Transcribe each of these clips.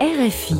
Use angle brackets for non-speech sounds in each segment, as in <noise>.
RFI.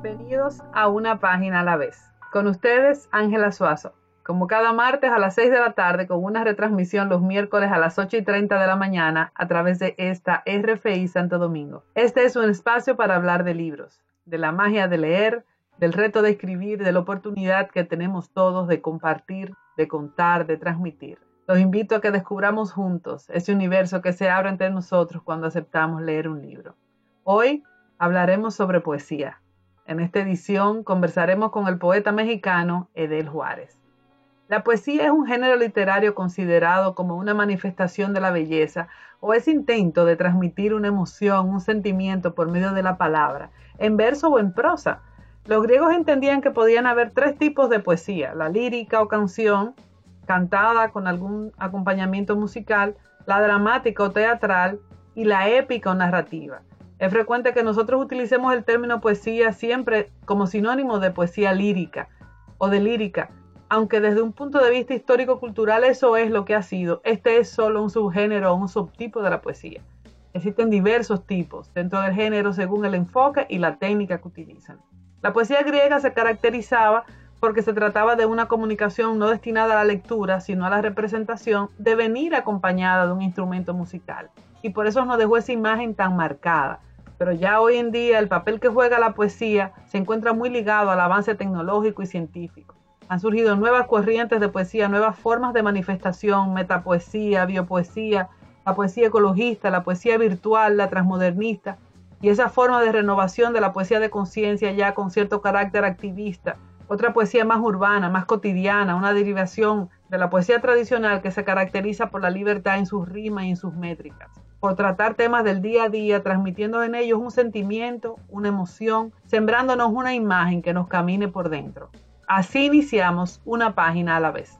Bienvenidos a una página a la vez. Con ustedes, Ángela Suazo. Como cada martes a las 6 de la tarde, con una retransmisión los miércoles a las 8 y 30 de la mañana a través de esta RFI Santo Domingo. Este es un espacio para hablar de libros, de la magia de leer, del reto de escribir, de la oportunidad que tenemos todos de compartir, de contar, de transmitir. Los invito a que descubramos juntos ese universo que se abre entre nosotros cuando aceptamos leer un libro. Hoy hablaremos sobre poesía. En esta edición conversaremos con el poeta mexicano Edel Juárez. La poesía es un género literario considerado como una manifestación de la belleza o ese intento de transmitir una emoción, un sentimiento por medio de la palabra, en verso o en prosa. Los griegos entendían que podían haber tres tipos de poesía, la lírica o canción, cantada con algún acompañamiento musical, la dramática o teatral y la épica o narrativa. Es frecuente que nosotros utilicemos el término poesía siempre como sinónimo de poesía lírica o de lírica, aunque desde un punto de vista histórico-cultural eso es lo que ha sido, este es solo un subgénero o un subtipo de la poesía. Existen diversos tipos dentro del género según el enfoque y la técnica que utilizan. La poesía griega se caracterizaba porque se trataba de una comunicación no destinada a la lectura, sino a la representación, de venir acompañada de un instrumento musical. Y por eso nos dejó esa imagen tan marcada. Pero ya hoy en día el papel que juega la poesía se encuentra muy ligado al avance tecnológico y científico. Han surgido nuevas corrientes de poesía, nuevas formas de manifestación, metapoesía, biopoesía, la poesía ecologista, la poesía virtual, la transmodernista, y esa forma de renovación de la poesía de conciencia ya con cierto carácter activista, otra poesía más urbana, más cotidiana, una derivación de la poesía tradicional que se caracteriza por la libertad en sus rimas y en sus métricas, por tratar temas del día a día, transmitiendo en ellos un sentimiento, una emoción, sembrándonos una imagen que nos camine por dentro. Así iniciamos una página a la vez.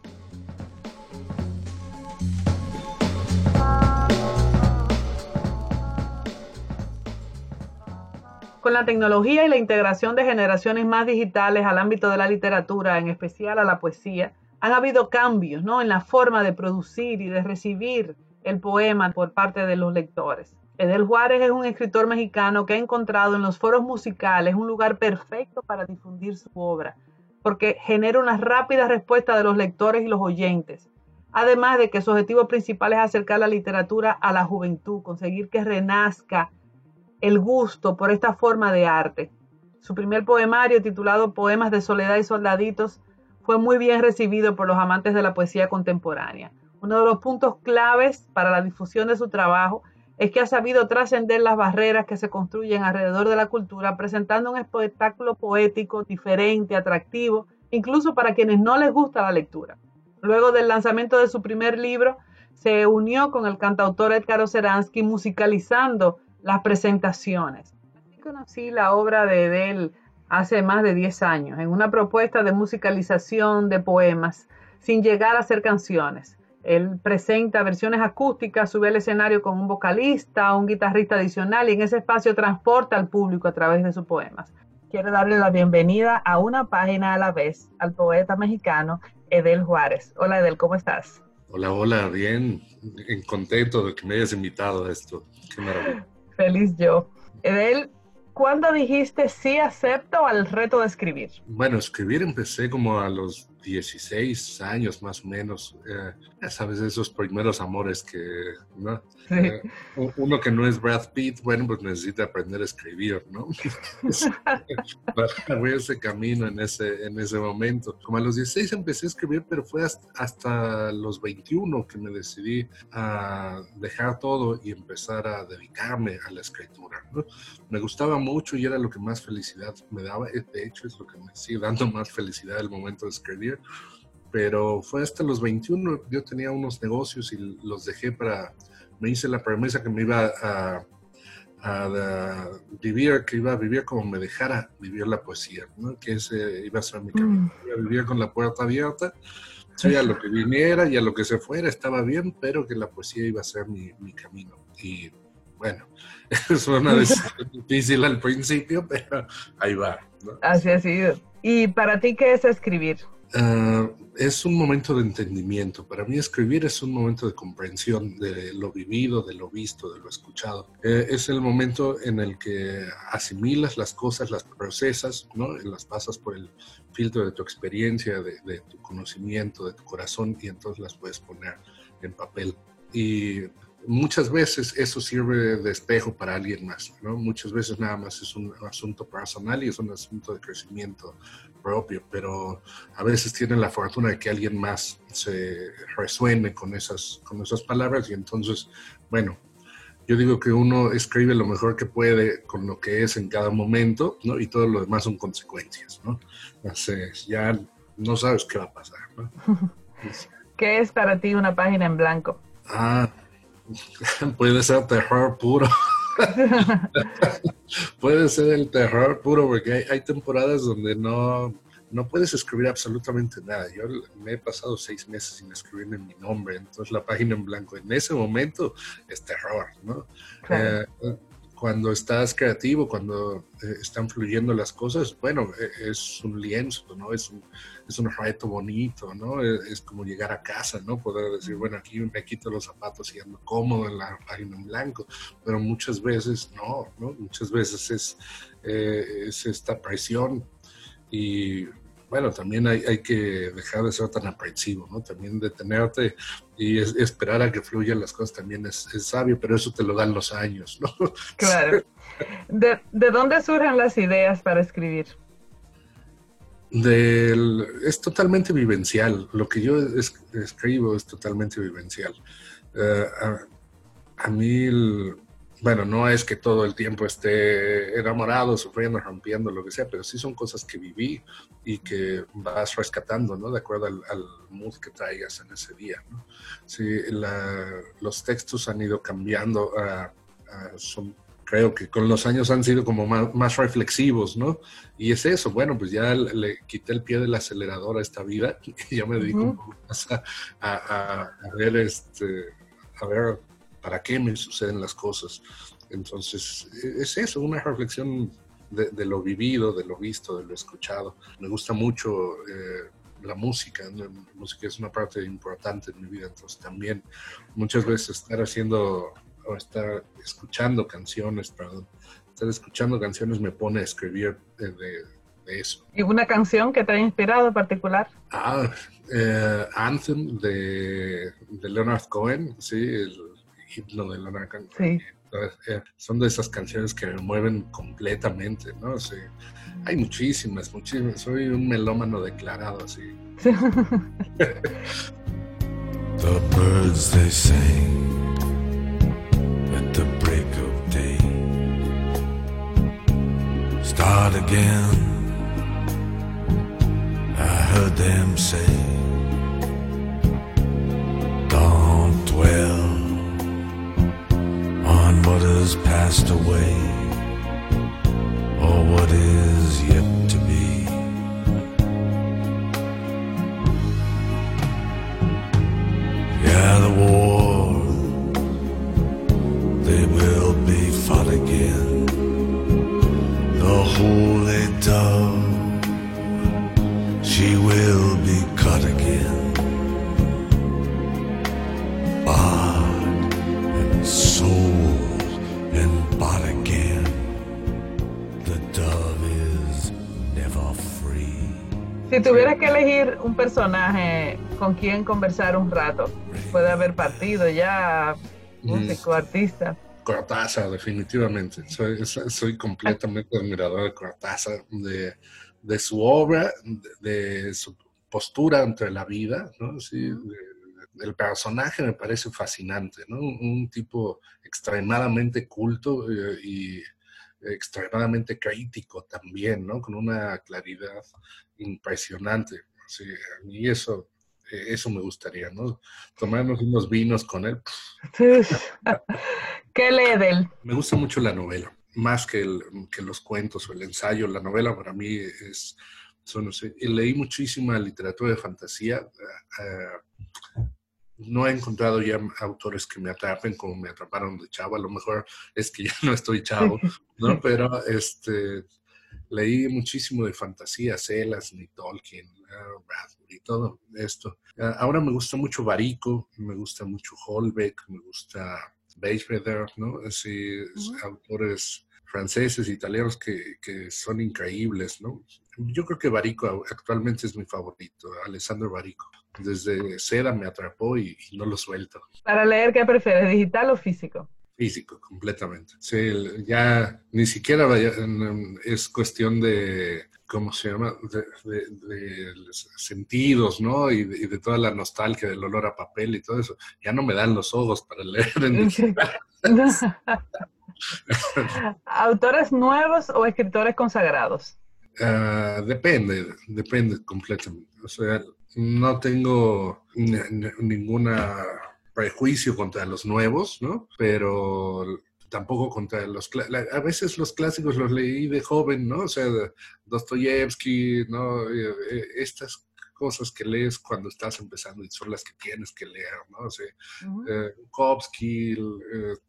Con la tecnología y la integración de generaciones más digitales al ámbito de la literatura, en especial a la poesía, han habido cambios ¿no? en la forma de producir y de recibir el poema por parte de los lectores. Edel Juárez es un escritor mexicano que ha encontrado en los foros musicales un lugar perfecto para difundir su obra, porque genera una rápida respuesta de los lectores y los oyentes. Además de que su objetivo principal es acercar la literatura a la juventud, conseguir que renazca el gusto por esta forma de arte. Su primer poemario, titulado Poemas de Soledad y Soldaditos, fue muy bien recibido por los amantes de la poesía contemporánea. Uno de los puntos claves para la difusión de su trabajo es que ha sabido trascender las barreras que se construyen alrededor de la cultura, presentando un espectáculo poético diferente, atractivo, incluso para quienes no les gusta la lectura. Luego del lanzamiento de su primer libro, se unió con el cantautor Edgar Oceransky musicalizando las presentaciones. Así conocí la obra de Edel hace más de 10 años, en una propuesta de musicalización de poemas, sin llegar a ser canciones. Él presenta versiones acústicas, sube al escenario con un vocalista, un guitarrista adicional y en ese espacio transporta al público a través de sus poemas. Quiero darle la bienvenida a una página a la vez al poeta mexicano Edel Juárez. Hola Edel, ¿cómo estás? Hola, hola, bien, contento de que me hayas invitado a esto. Qué maravilla. Feliz yo. Edel, ¿cuándo dijiste sí acepto al reto de escribir? Bueno, escribir empecé como a los 16 años más o menos. Eh, ya sabes, esos primeros amores que, ¿no? Eh, uno que no es Brad Pitt, bueno, pues necesita aprender a escribir, ¿no? <laughs> Para ese camino en ese, en ese momento. Como a los 16 empecé a escribir, pero fue hasta, hasta los 21 que me decidí a dejar todo y empezar a dedicarme a la escritura, ¿no? Me gustaba mucho y era lo que más felicidad me daba. De hecho, es lo que me sigue dando más felicidad el momento de escribir pero fue hasta los 21, yo tenía unos negocios y los dejé para, me hice la promesa que me iba a, vivir, que iba a vivir como me dejara vivir la poesía, que ese iba a ser mi camino, mm. iba a vivir con la puerta abierta, sí, a lo que viniera y a lo que se fuera estaba bien, pero que la poesía iba a ser mi, mi camino. Y bueno, <laughs> es una decisión difícil al principio, pero ahí va. Así ha sido. ¿Y para ti qué es escribir? Ah, es un momento de entendimiento. Para mí escribir es un momento de comprensión de lo vivido, de lo visto, de lo escuchado. Eh, es el momento en el que asimilas las cosas, las procesas, ¿no? las pasas por el filtro de tu experiencia, de, tu conocimiento, de tu corazón y entonces las puedes poner en papel. Y muchas veces eso sirve de espejo para alguien más. Muchas veces nada más es un asunto personal y es un asunto de crecimiento propio, pero a veces tienen la fortuna de que alguien más se resuene con esas, con esas palabras y entonces, bueno, yo digo que uno escribe lo mejor que puede con lo que es en cada momento, ¿no? Y todo lo demás son consecuencias, ¿no? Entonces, ya no sabes qué va a pasar, ¿no? <laughs> ¿Qué es para ti una página en blanco? Ah, <laughs> puede ser terror puro. <laughs> puede ser el terror puro porque hay, temporadas donde no, no puedes escribir absolutamente nada. Yo me he pasado seis meses sin escribir en mi nombre, entonces la página en blanco en ese momento es terror, ¿no? Eh, cuando estás creativo, cuando eh, están fluyendo las cosas, bueno, e, es un lienzo, ¿no? Es un, es un reto bonito, ¿no? E, es, como llegar a casa, ¿no? Poder decir, bueno, aquí me quito los zapatos y ando cómodo en la página en blanco, pero muchas veces no, ¿no? Muchas veces es, eh, es esta presión y bueno, también hay, hay, que dejar de ser tan aprensivo, ¿no? También detenerte y esperar a que fluyan las cosas también es, sabio, pero eso te lo dan los años, ¿no? <laughs> Claro. ¿De, de dónde surgen las ideas para escribir? Del, es totalmente vivencial. Lo que yo escribo es totalmente vivencial. Eh, a, a, mí el, bueno, no es que todo el tiempo esté enamorado, sufriendo, rompiendo, lo que sea, pero sí son cosas que viví y que vas rescatando, ¿no? De acuerdo al, mood que traigas en ese día, ¿no? Sí, los textos han ido cambiando, son, creo que con los años han sido como más, reflexivos, ¿no? Y es eso, bueno, pues ya le, quité el pie del acelerador a esta vida <laughs> y ya me dedico más a, a, ver este, a ver ¿Para qué me suceden las cosas? Entonces, es eso, una reflexión de, lo vivido, de lo visto, de lo escuchado. Me gusta mucho eh, la música, la música es una parte importante en mi vida, entonces también muchas veces estar haciendo o estar escuchando canciones, perdón, estar escuchando canciones me pone a escribir de, eso. ¿Y una canción que te ha inspirado en particular? Ah, eh, Anthem de, de Leonard Cohen, sí, el, himno de la Sí. Eh, son de esas canciones que me mueven completamente, ¿no? Sí. Hay muchísimas, muchísimas. Soy un melómano declarado, así. <laughs> the birds they sing at the break of day. Start again. I heard them say, passed away Si tuvieras que elegir un personaje con quien conversar un rato, puede haber partido ya, músico, artista. Cortázar, definitivamente. Soy, completamente admirador de Cortázar, de, su obra, de, su postura ante la vida, ¿no? Sí, el personaje me parece fascinante, ¿no? Un, tipo extremadamente culto eh, y extremadamente crítico también, ¿no? Con una claridad impresionante. Sí, a mí eso, eh, eso me gustaría, ¿no? Tomarnos unos vinos con él. <laughs> ¿Qué lee de él? Me gusta mucho la novela, más que, que los cuentos o el ensayo. La novela para mí es, no sé, leí muchísima literatura de fantasía. Eh, no he encontrado ya autores que me atrapen como me atraparon de chavo. A lo mejor es que ya <laughs> no estoy chavo, ¿no? <laughs> Pero este, leí muchísimo de fantasía, Celas, ni Tolkien, Bradbury y todo esto. Ahora me gusta mucho Barico, me gusta mucho Holbeck, me gusta Beisbreder, ¿no? Así, autores franceses, italianos que, que, son increíbles, ¿no? Yo creo que Barico actualmente es mi favorito, Alessandro Barico. Desde Seda me atrapó y, no lo suelto. Para leer, ¿qué prefieres, digital o físico? Físico, completamente. Sí, ya ni siquiera vaya, es cuestión de, ¿cómo se llama? De, sentidos, ¿no? Y de, toda la nostalgia del olor a papel y todo eso. Ya no me dan los ojos para leer en <laughs> digital. <laughs> ¿Autores nuevos o escritores consagrados? Ah, depende, depende completamente. O sea, no tengo ningún prejuicio contra los nuevos, ¿no? Pero tampoco contra los... A veces los clásicos los leí de joven, ¿no? O sea, Dostoyevsky, ¿no? Eh, eh, estas cosas que lees cuando estás empezando y son las que tienes que leer, ¿no? O sea, eh,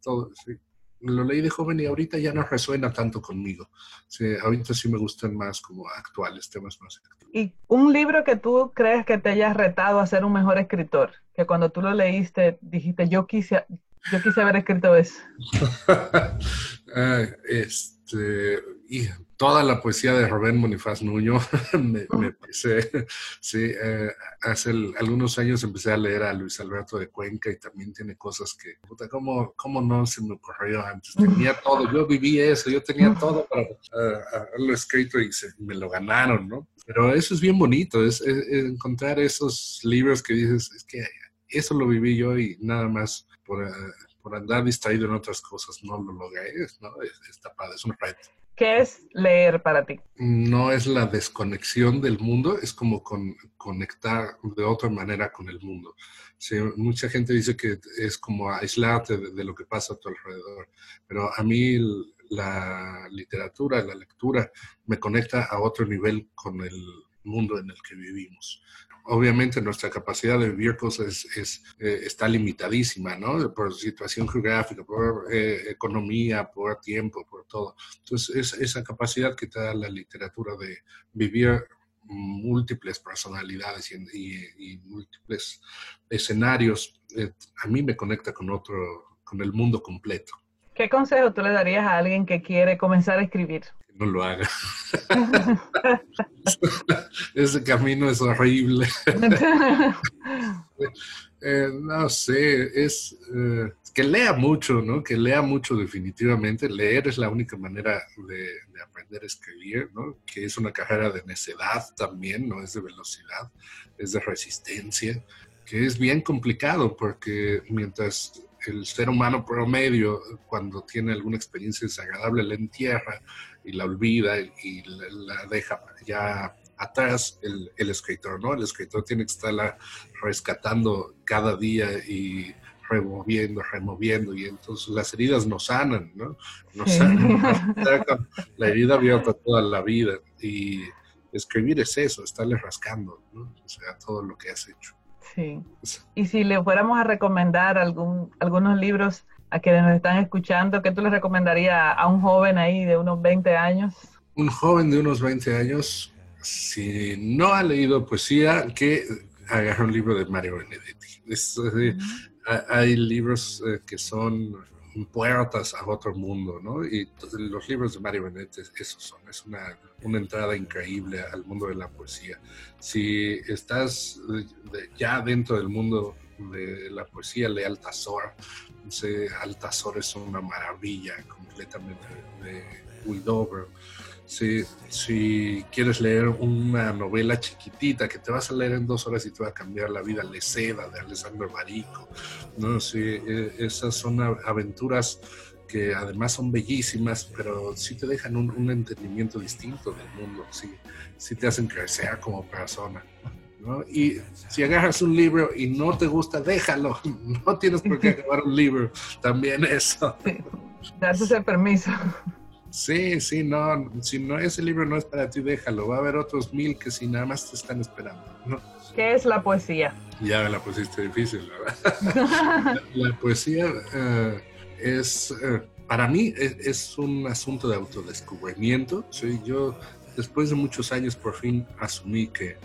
todo, sí lo leí de joven y ahorita ya no resuena tanto conmigo. Sí, ahorita sí me gustan más como actuales, temas más actuales. ¿Y un libro que tú crees que te hayas retado a ser un mejor escritor? Que cuando tú lo leíste dijiste, yo quise, yo quise haber escrito eso. <laughs> este, y toda la poesía de Rubén Bonifaz Nuño <laughs> me, me parece, sí, eh, hace algunos años empecé a leer a Luis Alberto de Cuenca y también tiene cosas que, puta, ¿cómo, cómo no se me ocurrió antes? Tenía todo, yo viví eso, yo tenía todo para haberlo escrito y me lo ganaron, ¿no? Pero eso es bien bonito, es, encontrar esos libros que dices, es que eso lo viví yo y nada más por, eh, por andar distraído en otras cosas no lo logré, ¿no? Está padre, es un reto. ¿Qué es leer para ti? No es la desconexión del mundo, es como conectar de otra manera con el mundo. mucha gente dice que es como aislarte de, lo que pasa a tu alrededor, pero a mí la literatura, la lectura, me conecta a otro nivel con el mundo en el que vivimos obviamente nuestra capacidad de vivir cosas eh, está limitadísima, ¿no? Por situación geográfica, por eh, economía, por tiempo, por todo. Entonces, es esa capacidad que te da la literatura de vivir múltiples personalidades y, múltiples escenarios, eh, a mí me conecta con otro, con el mundo completo. ¿Qué consejo tú le darías a alguien que quiere comenzar a escribir? No lo haga. <laughs> Ese camino es horrible. <laughs> Eh, no sé, es eh, que lea mucho, ¿no? Que lea mucho definitivamente. Leer es la única manera de, aprender a escribir, ¿no? Que es una carrera de necedad también, no es de velocidad, es de resistencia, que es bien complicado porque mientras el ser humano promedio, cuando tiene alguna experiencia desagradable, la entierra y la olvida y la, deja ya atrás el, el, escritor, ¿no? El escritor tiene que estarla rescatando cada día y removiendo, removiendo, y entonces las heridas no sanan, ¿no? No sanan, <laughs> la herida abierta toda la vida, y escribir es eso, estarle rascando, ¿no? O sea, todo lo que has hecho. Sí. Y si le fuéramos a recomendar algún, algunos libros a quienes nos están escuchando, ¿qué tú le recomendarías a un joven ahí de unos 20 años? Un joven de unos 20 años, si no ha leído poesía, que agarre un libro de Mario Benedetti. Hay libros eh, que son puertas a otro mundo, ¿no? Y los libros de Mario Benedetti, esos son, es una, una entrada increíble al mundo de la poesía. Si estás ya dentro del mundo de la poesía, lee Altazor. Altazor es una maravilla completamente de Widover. Si, si, quieres leer una novela chiquitita que te vas a leer en dos horas y te va a cambiar la vida, Le Seda de Alessandro Barico. ¿no? Sí, e, esas son aventuras que además son bellísimas, pero sí te dejan un, entendimiento distinto del mundo, sí, sí te hacen crecer como persona. Y si agarras un libro y no te gusta, déjalo. <laughs> No tienes por qué acabar un libro. También eso. Darse ese permiso. Sí, sí, no, si no ese libro no es para ti, déjalo. Va a haber otros mil que si nada más te están esperando. ¿no? ¿Qué es la poesía? Ya la pusiste difícil, ¿verdad? <laughs> la, poesía eh, es, eh, para mí, es, un asunto de autodescubrimiento. Soy yo, después de muchos años, por fin asumí que,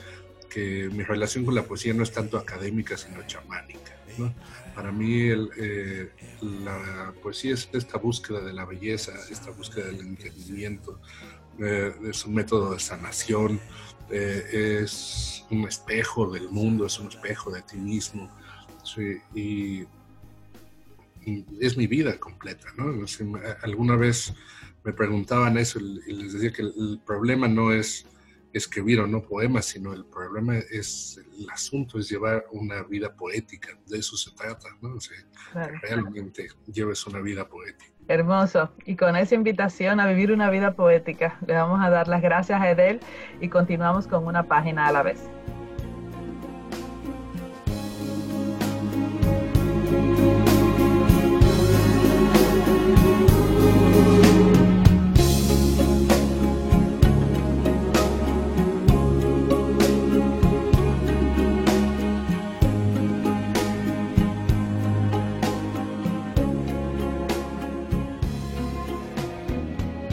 que mi relación con la poesía no es tanto académica, sino chamánica. ¿no? Para mí eh, la poesía es esta búsqueda de la belleza, esta búsqueda del entendimiento, eh, es un método de sanación, eh, es un espejo del mundo, es un espejo de ti mismo. y, es mi vida completa, ¿no? alguna vez me preguntaban eso y les decía que el problema no es escribir o no poemas, sino el problema es, el asunto es llevar una vida poética, de eso se trata, ¿no? O sea, realmente lleves una vida poética. Hermoso. Y con esa invitación a vivir una vida poética, le vamos a dar las gracias a Edel y continuamos con una página a la vez.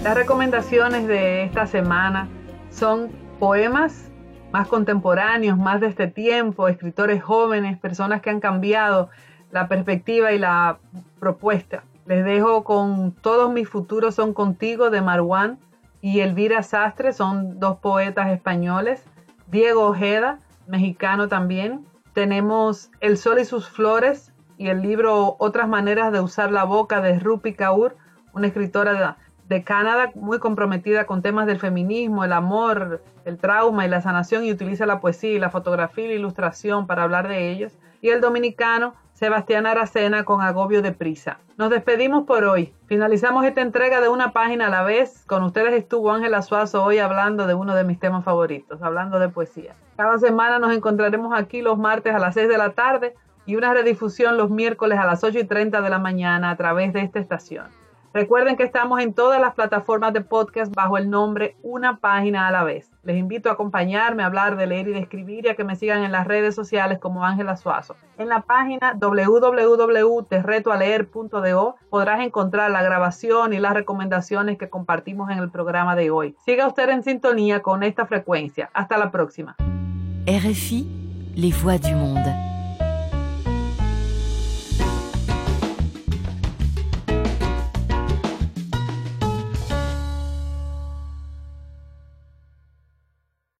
Las recomendaciones de esta semana son poemas más contemporáneos, más de este tiempo, escritores jóvenes, personas que han cambiado la perspectiva y la propuesta. Les dejo con Todos mis futuros son contigo de Marwan y Elvira Sastre, son dos poetas españoles. Diego Ojeda, mexicano también. Tenemos El sol y sus flores y el libro Otras maneras de usar la boca de Rupi Kaur, una escritora de Canadá, muy comprometida con temas del feminismo, el amor, el trauma y la sanación y utiliza la poesía la fotografía y la ilustración para hablar de ellos. Y el dominicano Sebastián Aracena con Agobio de Prisa. Nos despedimos por hoy. Finalizamos esta entrega de una página a la vez. Con ustedes estuvo Ángela Suazo hoy hablando de uno de mis temas favoritos, hablando de poesía. Cada semana nos encontraremos aquí los martes a las 6 de la tarde y una redifusión los miércoles a las 8 y 30 de la mañana a través de esta estación. Recuerden que estamos en todas las plataformas de podcast bajo el nombre Una Página a la vez. Les invito a acompañarme a hablar de leer y de escribir y a que me sigan en las redes sociales como Ángela Suazo. En la página www.terretoaleer.do podrás encontrar la grabación y las recomendaciones que compartimos en el programa de hoy. Siga usted en sintonía con esta frecuencia. Hasta la próxima. RFI, les voix du monde.